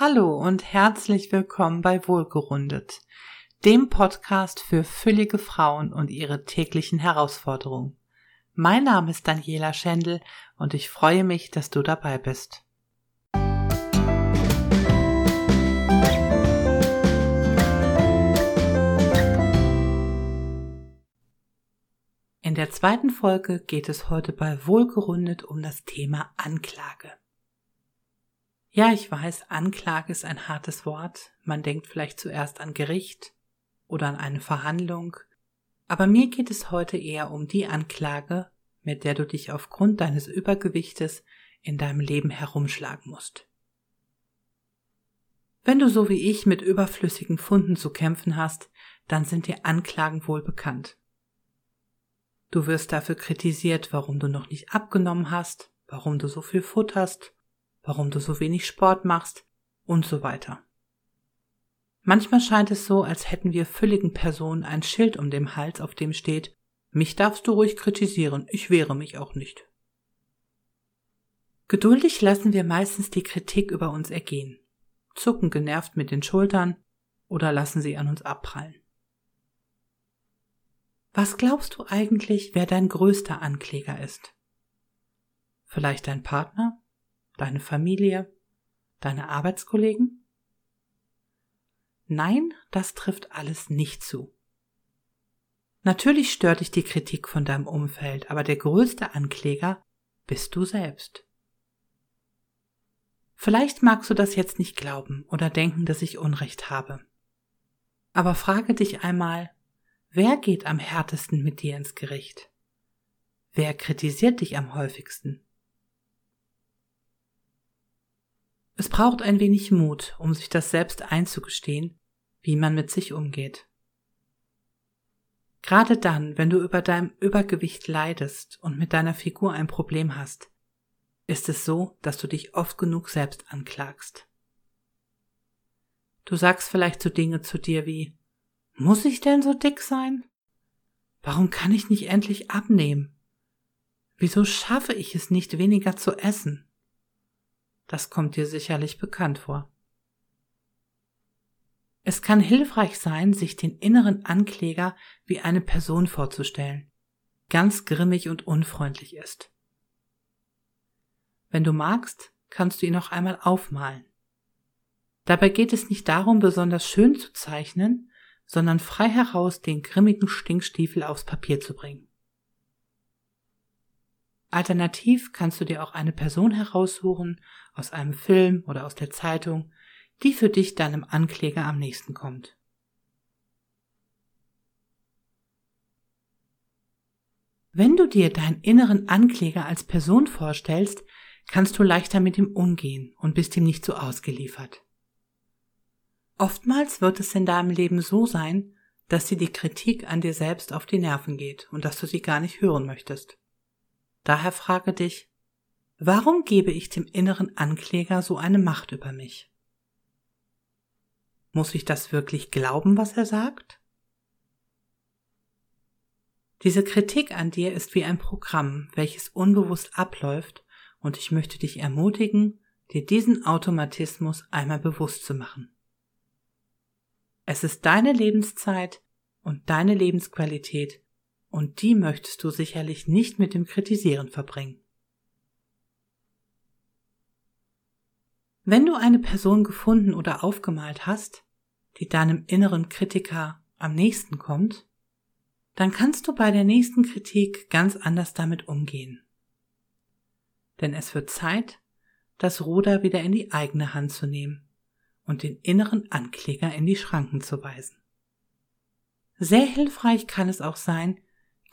Hallo und herzlich willkommen bei Wohlgerundet, dem Podcast für füllige Frauen und ihre täglichen Herausforderungen. Mein Name ist Daniela Schendl und ich freue mich, dass du dabei bist. In der zweiten Folge geht es heute bei Wohlgerundet um das Thema Anklage. Ja, ich weiß, Anklage ist ein hartes Wort. Man denkt vielleicht zuerst an Gericht oder an eine Verhandlung. Aber mir geht es heute eher um die Anklage, mit der du dich aufgrund deines Übergewichtes in deinem Leben herumschlagen musst. Wenn du so wie ich mit überflüssigen Funden zu kämpfen hast, dann sind dir Anklagen wohl bekannt. Du wirst dafür kritisiert, warum du noch nicht abgenommen hast, warum du so viel futterst warum du so wenig Sport machst und so weiter. Manchmal scheint es so, als hätten wir fülligen Personen ein Schild um dem Hals, auf dem steht, mich darfst du ruhig kritisieren, ich wehre mich auch nicht. Geduldig lassen wir meistens die Kritik über uns ergehen, zucken genervt mit den Schultern oder lassen sie an uns abprallen. Was glaubst du eigentlich, wer dein größter Ankläger ist? Vielleicht dein Partner? Deine Familie, deine Arbeitskollegen? Nein, das trifft alles nicht zu. Natürlich stört dich die Kritik von deinem Umfeld, aber der größte Ankläger bist du selbst. Vielleicht magst du das jetzt nicht glauben oder denken, dass ich Unrecht habe. Aber frage dich einmal, wer geht am härtesten mit dir ins Gericht? Wer kritisiert dich am häufigsten? Es braucht ein wenig Mut, um sich das selbst einzugestehen, wie man mit sich umgeht. Gerade dann, wenn du über dein Übergewicht leidest und mit deiner Figur ein Problem hast, ist es so, dass du dich oft genug selbst anklagst. Du sagst vielleicht so Dinge zu dir wie, muss ich denn so dick sein? Warum kann ich nicht endlich abnehmen? Wieso schaffe ich es nicht weniger zu essen? Das kommt dir sicherlich bekannt vor. Es kann hilfreich sein, sich den inneren Ankläger wie eine Person vorzustellen, ganz grimmig und unfreundlich ist. Wenn du magst, kannst du ihn noch einmal aufmalen. Dabei geht es nicht darum, besonders schön zu zeichnen, sondern frei heraus den grimmigen Stinkstiefel aufs Papier zu bringen. Alternativ kannst du dir auch eine Person heraussuchen aus einem Film oder aus der Zeitung, die für dich deinem Ankläger am nächsten kommt. Wenn du dir deinen inneren Ankläger als Person vorstellst, kannst du leichter mit ihm umgehen und bist ihm nicht so ausgeliefert. Oftmals wird es in deinem Leben so sein, dass dir die Kritik an dir selbst auf die Nerven geht und dass du sie gar nicht hören möchtest. Daher frage dich, warum gebe ich dem inneren Ankläger so eine Macht über mich? Muss ich das wirklich glauben, was er sagt? Diese Kritik an dir ist wie ein Programm, welches unbewusst abläuft, und ich möchte dich ermutigen, dir diesen Automatismus einmal bewusst zu machen. Es ist deine Lebenszeit und deine Lebensqualität, und die möchtest du sicherlich nicht mit dem Kritisieren verbringen. Wenn du eine Person gefunden oder aufgemalt hast, die deinem inneren Kritiker am nächsten kommt, dann kannst du bei der nächsten Kritik ganz anders damit umgehen. Denn es wird Zeit, das Ruder wieder in die eigene Hand zu nehmen und den inneren Ankläger in die Schranken zu weisen. Sehr hilfreich kann es auch sein,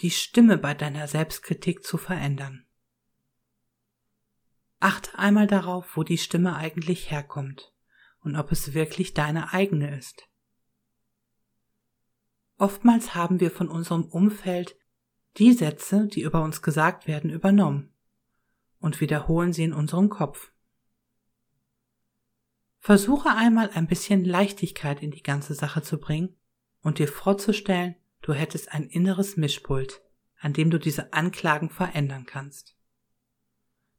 die Stimme bei deiner Selbstkritik zu verändern. Achte einmal darauf, wo die Stimme eigentlich herkommt und ob es wirklich deine eigene ist. Oftmals haben wir von unserem Umfeld die Sätze, die über uns gesagt werden, übernommen und wiederholen sie in unserem Kopf. Versuche einmal ein bisschen Leichtigkeit in die ganze Sache zu bringen und dir vorzustellen, Du hättest ein inneres Mischpult, an dem du diese Anklagen verändern kannst.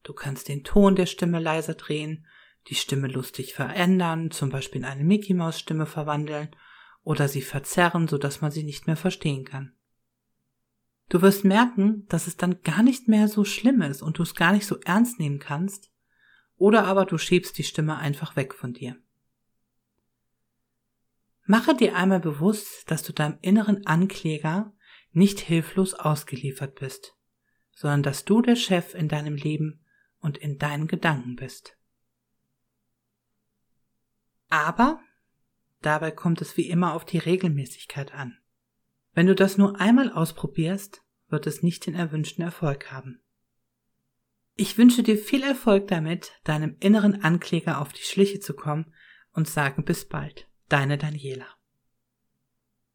Du kannst den Ton der Stimme leiser drehen, die Stimme lustig verändern, zum Beispiel in eine Mickey Maus Stimme verwandeln oder sie verzerren, sodass man sie nicht mehr verstehen kann. Du wirst merken, dass es dann gar nicht mehr so schlimm ist und du es gar nicht so ernst nehmen kannst, oder aber du schiebst die Stimme einfach weg von dir. Mache dir einmal bewusst, dass du deinem inneren Ankläger nicht hilflos ausgeliefert bist, sondern dass du der Chef in deinem Leben und in deinen Gedanken bist. Aber dabei kommt es wie immer auf die Regelmäßigkeit an. Wenn du das nur einmal ausprobierst, wird es nicht den erwünschten Erfolg haben. Ich wünsche dir viel Erfolg damit, deinem inneren Ankläger auf die Schliche zu kommen und sage bis bald. Deine Daniela.